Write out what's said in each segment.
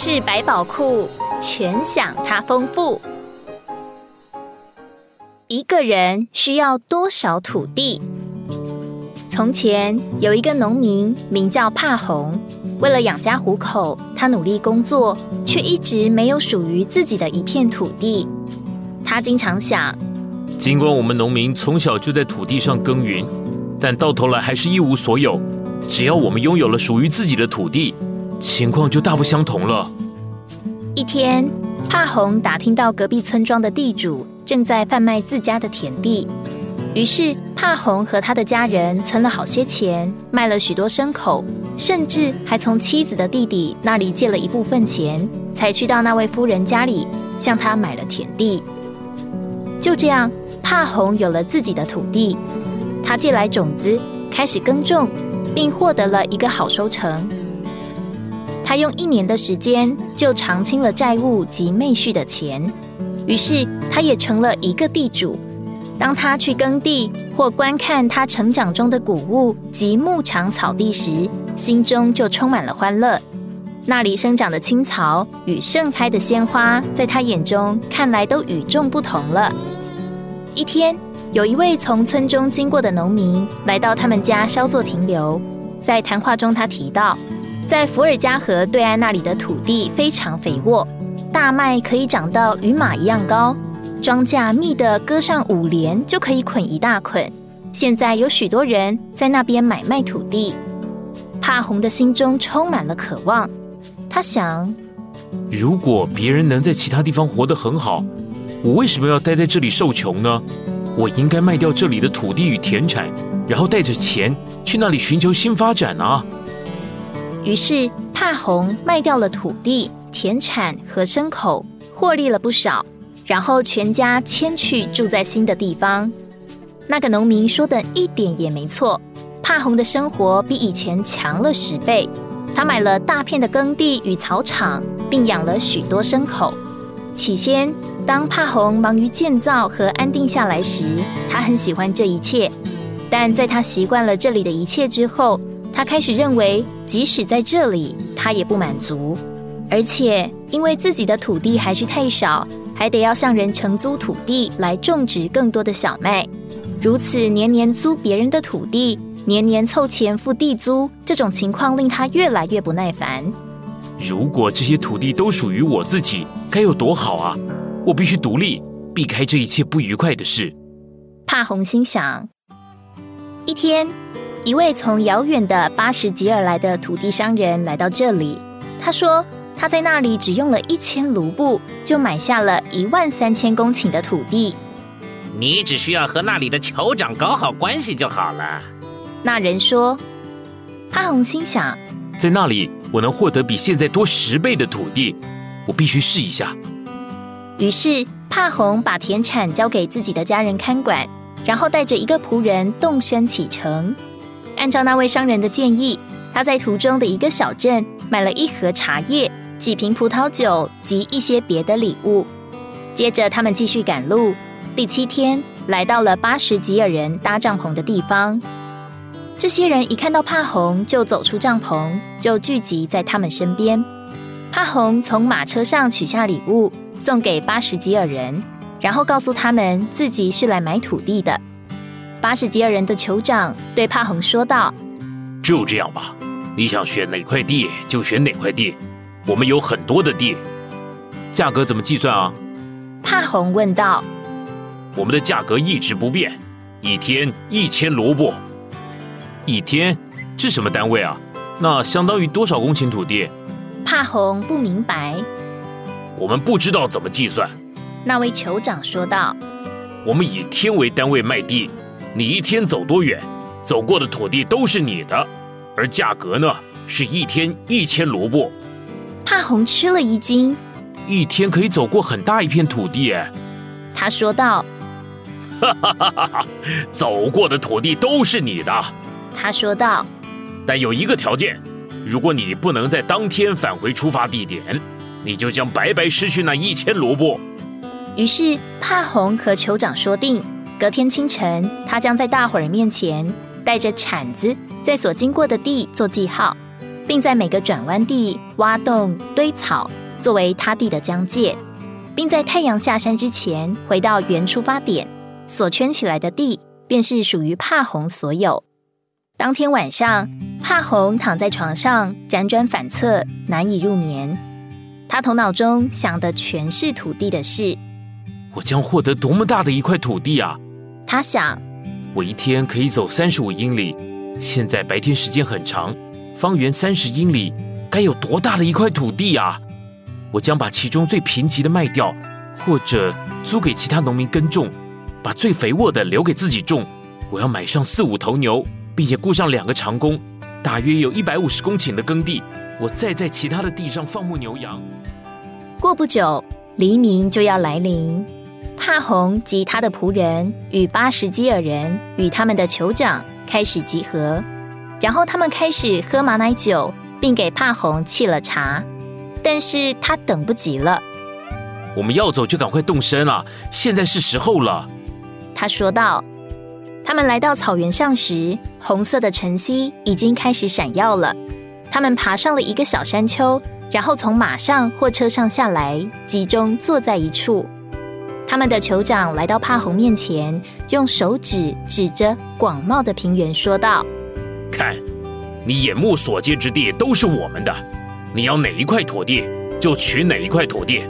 是百宝库，全享它丰富。一个人需要多少土地？从前有一个农民，名叫帕红。为了养家糊口，他努力工作，却一直没有属于自己的一片土地。他经常想：尽管我们农民从小就在土地上耕耘，但到头来还是一无所有。只要我们拥有了属于自己的土地，情况就大不相同了。一天，帕红打听到隔壁村庄的地主正在贩卖自家的田地，于是帕红和他的家人存了好些钱，卖了许多牲口。甚至还从妻子的弟弟那里借了一部分钱，才去到那位夫人家里向他买了田地。就这样，帕红有了自己的土地，他借来种子，开始耕种，并获得了一个好收成。他用一年的时间就偿清了债务及妹婿的钱，于是他也成了一个地主。当他去耕地或观看他成长中的谷物及牧场草地时，心中就充满了欢乐。那里生长的青草与盛开的鲜花，在他眼中看来都与众不同了。一天，有一位从村中经过的农民来到他们家稍作停留，在谈话中，他提到，在伏尔加河对岸那里的土地非常肥沃，大麦可以长到与马一样高。庄稼密的割上五连就可以捆一大捆。现在有许多人在那边买卖土地。帕红的心中充满了渴望。他想：如果别人能在其他地方活得很好，我为什么要待在这里受穷呢？我应该卖掉这里的土地与田产，然后带着钱去那里寻求新发展啊！于是帕红卖掉了土地、田产和牲口，获利了不少。然后全家迁去住在新的地方。那个农民说的一点也没错，帕红的生活比以前强了十倍。他买了大片的耕地与草场，并养了许多牲口。起先，当帕红忙于建造和安定下来时，他很喜欢这一切。但在他习惯了这里的一切之后，他开始认为，即使在这里，他也不满足。而且，因为自己的土地还是太少。还得要向人承租土地来种植更多的小麦，如此年年租别人的土地，年年凑钱付地租，这种情况令他越来越不耐烦。如果这些土地都属于我自己，该有多好啊！我必须独立，避开这一切不愉快的事。帕红心想。一天，一位从遥远的巴什吉尔来的土地商人来到这里，他说。他在那里只用了一千卢布，就买下了一万三千公顷的土地。你只需要和那里的酋长搞好关系就好了。那人说。帕红心想，在那里我能获得比现在多十倍的土地，我必须试一下。于是帕红把田产交给自己的家人看管，然后带着一个仆人动身启程。按照那位商人的建议，他在途中的一个小镇买了一盒茶叶。几瓶葡萄酒及一些别的礼物。接着，他们继续赶路。第七天，来到了巴什吉尔人搭帐篷的地方。这些人一看到帕红，就走出帐篷，就聚集在他们身边。帕红从马车上取下礼物，送给巴什吉尔人，然后告诉他们自己是来买土地的。巴士吉尔人的酋长对帕红说道：“就这样吧，你想选哪块地就选哪块地。”我们有很多的地，价格怎么计算啊？帕红问道。我们的价格一直不变，一天一千萝卜。一天是什么单位啊？那相当于多少公顷土地？帕红不明白。我们不知道怎么计算。那位酋长说道。我们以天为单位卖地，你一天走多远，走过的土地都是你的，而价格呢，是一天一千卢布。帕红吃了一惊，一天可以走过很大一片土地。他说道：“哈哈哈哈哈，走过的土地都是你的。”他说道：“但有一个条件，如果你不能在当天返回出发地点，你就将白白失去那一千卢布。”于是帕红和酋长说定，隔天清晨，他将在大伙儿面前带着铲子，在所经过的地做记号。并在每个转弯地挖洞堆草，作为他地的疆界，并在太阳下山之前回到原出发点。所圈起来的地，便是属于帕红所有。当天晚上，帕红躺在床上辗转反侧，难以入眠。他头脑中想的全是土地的事。我将获得多么大的一块土地啊！他想，我一天可以走三十五英里，现在白天时间很长。方圆三十英里，该有多大的一块土地啊！我将把其中最贫瘠的卖掉，或者租给其他农民耕种，把最肥沃的留给自己种。我要买上四五头牛，并且雇上两个长工，大约有一百五十公顷的耕地。我再在其他的地上放牧牛羊。过不久，黎明就要来临。帕洪及他的仆人与巴什基尔人与他们的酋长开始集合。然后他们开始喝马奶酒，并给帕红沏了茶，但是他等不及了。我们要走就赶快动身了，现在是时候了。他说道。他们来到草原上时，红色的晨曦已经开始闪耀了。他们爬上了一个小山丘，然后从马上或车上下来，集中坐在一处。他们的酋长来到帕红面前，用手指指着广袤的平原，说道。看，你眼目所见之地都是我们的，你要哪一块土地就取哪一块土地。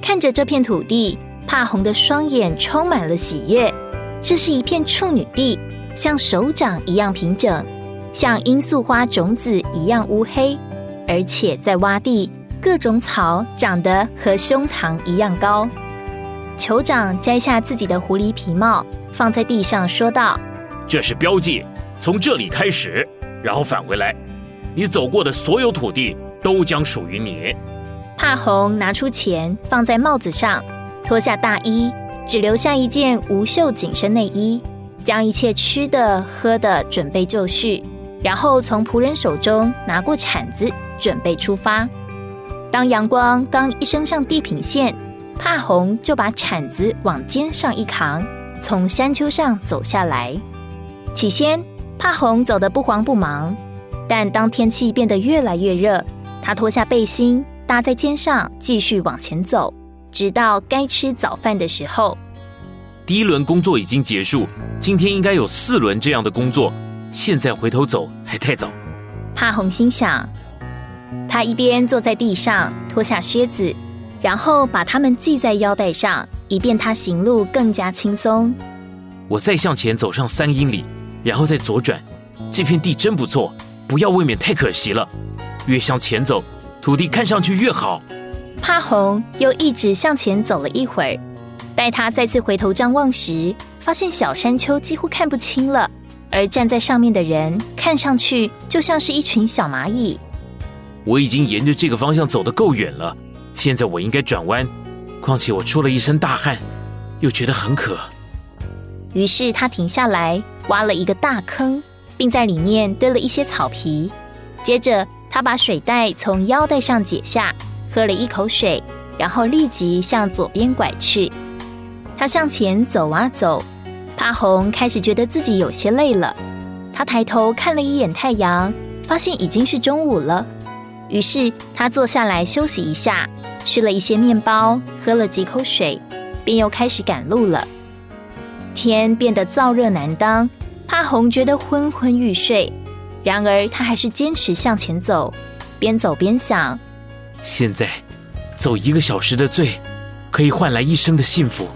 看着这片土地，帕红的双眼充满了喜悦。这是一片处女地，像手掌一样平整，像罂粟花种子一样乌黑，而且在洼地，各种草长得和胸膛一样高。酋长摘下自己的狐狸皮帽，放在地上，说道：“这是标记。”从这里开始，然后返回来，你走过的所有土地都将属于你。帕红拿出钱放在帽子上，脱下大衣，只留下一件无袖紧身内衣，将一切吃的喝的准备就绪，然后从仆人手中拿过铲子，准备出发。当阳光刚一升上地平线，帕红就把铲子往肩上一扛，从山丘上走下来。起先。帕红走得不慌不忙，但当天气变得越来越热，他脱下背心搭在肩上，继续往前走，直到该吃早饭的时候。第一轮工作已经结束，今天应该有四轮这样的工作，现在回头走还太早。帕红心想，他一边坐在地上脱下靴子，然后把它们系在腰带上，以便他行路更加轻松。我再向前走上三英里。然后再左转，这片地真不错，不要未免太可惜了。越向前走，土地看上去越好。帕红又一直向前走了一会儿，待他再次回头张望时，发现小山丘几乎看不清了，而站在上面的人看上去就像是一群小蚂蚁。我已经沿着这个方向走得够远了，现在我应该转弯。况且我出了一身大汗，又觉得很渴。于是他停下来，挖了一个大坑，并在里面堆了一些草皮。接着，他把水袋从腰带上解下，喝了一口水，然后立即向左边拐去。他向前走啊走，帕红开始觉得自己有些累了。他抬头看了一眼太阳，发现已经是中午了。于是他坐下来休息一下，吃了一些面包，喝了几口水，便又开始赶路了。天变得燥热难当，帕红觉得昏昏欲睡。然而他还是坚持向前走，边走边想：现在走一个小时的罪，可以换来一生的幸福。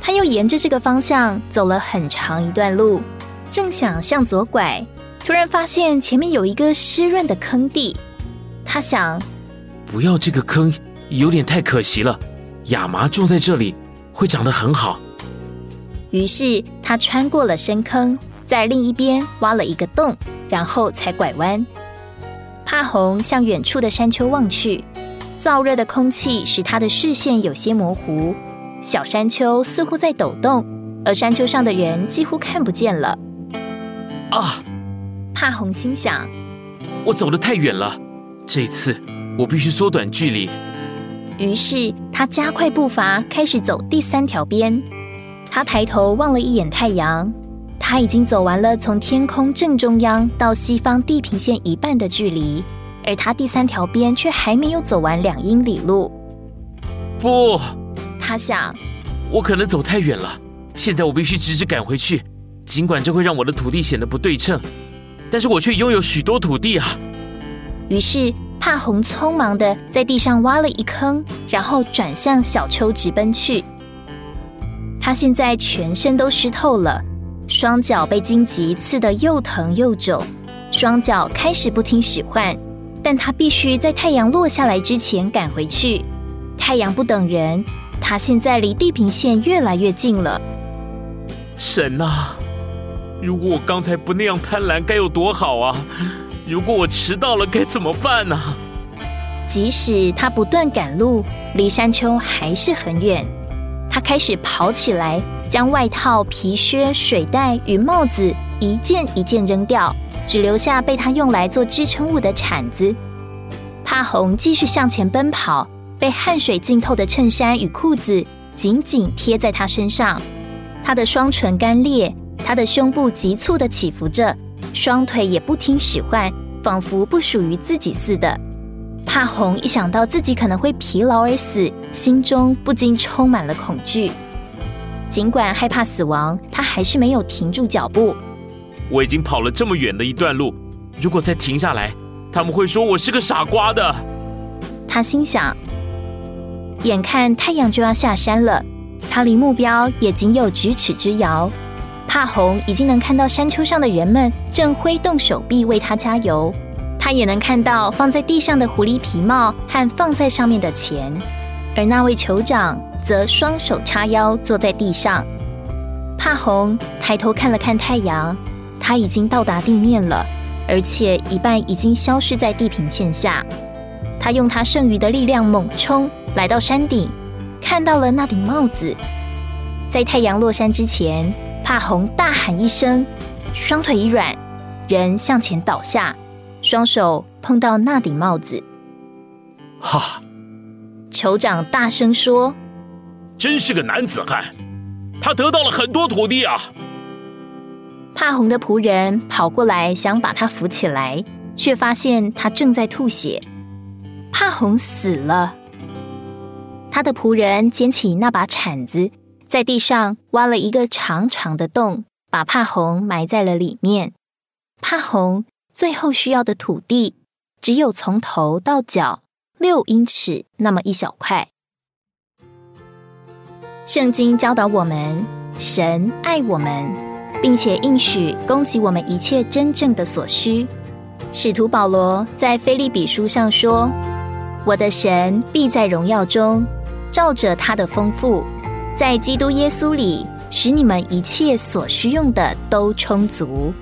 他又沿着这个方向走了很长一段路，正想向左拐，突然发现前面有一个湿润的坑地。他想：不要这个坑，有点太可惜了。亚麻种在这里会长得很好。于是他穿过了深坑，在另一边挖了一个洞，然后才拐弯。帕红向远处的山丘望去，燥热的空气使他的视线有些模糊。小山丘似乎在抖动，而山丘上的人几乎看不见了。啊！帕红心想：我走得太远了，这次我必须缩短距离。于是他加快步伐，开始走第三条边。他抬头望了一眼太阳，他已经走完了从天空正中央到西方地平线一半的距离，而他第三条边却还没有走完两英里路。不，他想，我可能走太远了，现在我必须直直赶回去。尽管这会让我的土地显得不对称，但是我却拥有许多土地啊。于是帕红匆忙的在地上挖了一坑，然后转向小丘直奔去。他现在全身都湿透了。双脚被荆棘刺得又疼又肿，双脚开始不听使唤，但他必须在太阳落下来之前赶回去。太阳不等人，他现在离地平线越来越近了。神啊！如果我刚才不那样贪婪，该有多好啊！如果我迟到了，该怎么办呢？即使他不断赶路，离山丘还是很远。他开始跑起来。将外套、皮靴、水袋与帽子一件一件扔掉，只留下被他用来做支撑物的铲子。帕红继续向前奔跑，被汗水浸透的衬衫与裤子紧紧贴在他身上。他的双唇干裂，他的胸部急促的起伏着，双腿也不听使唤，仿佛不属于自己似的。怕红一想到自己可能会疲劳而死，心中不禁充满了恐惧。尽管害怕死亡，他还是没有停住脚步。我已经跑了这么远的一段路，如果再停下来，他们会说我是个傻瓜的。他心想。眼看太阳就要下山了，他离目标也仅有咫尺之遥。帕红已经能看到山丘上的人们正挥动手臂为他加油，他也能看到放在地上的狐狸皮帽和放在上面的钱，而那位酋长。则双手叉腰坐在地上，帕红抬头看了看太阳，他已经到达地面了，而且一半已经消失在地平线下。他用他剩余的力量猛冲，来到山顶，看到了那顶帽子。在太阳落山之前，帕红大喊一声，双腿一软，人向前倒下，双手碰到那顶帽子。哈！酋长大声说。真是个男子汉，他得到了很多土地啊！帕红的仆人跑过来想把他扶起来，却发现他正在吐血。帕红死了。他的仆人捡起那把铲子，在地上挖了一个长长的洞，把帕红埋在了里面。帕红最后需要的土地，只有从头到脚六英尺那么一小块。圣经教导我们，神爱我们，并且应许供给我们一切真正的所需。使徒保罗在菲利比书上说：“我的神必在荣耀中，照着他的丰富，在基督耶稣里，使你们一切所需用的都充足。”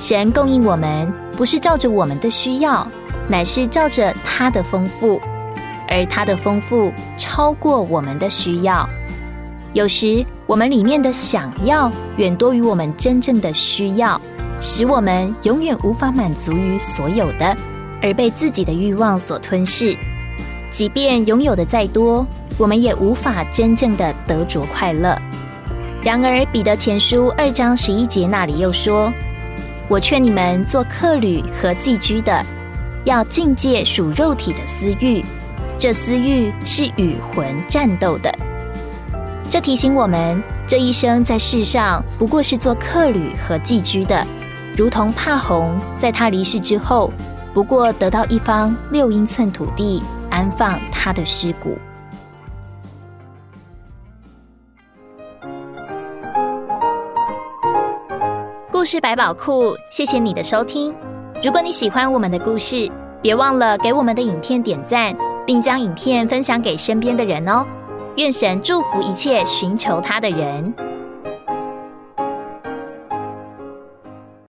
神供应我们，不是照着我们的需要，乃是照着他的丰富，而他的丰富超过我们的需要。有时，我们里面的想要远多于我们真正的需要，使我们永远无法满足于所有的，而被自己的欲望所吞噬。即便拥有的再多，我们也无法真正的得着快乐。然而，彼得前书二章十一节那里又说：“我劝你们做客旅和寄居的，要境界属肉体的私欲，这私欲是与魂战斗的。”这提醒我们，这一生在世上不过是做客旅和寄居的，如同帕红在他离世之后，不过得到一方六英寸土地安放他的尸骨。故事百宝库，谢谢你的收听。如果你喜欢我们的故事，别忘了给我们的影片点赞，并将影片分享给身边的人哦。愿神祝福一切寻求他的人。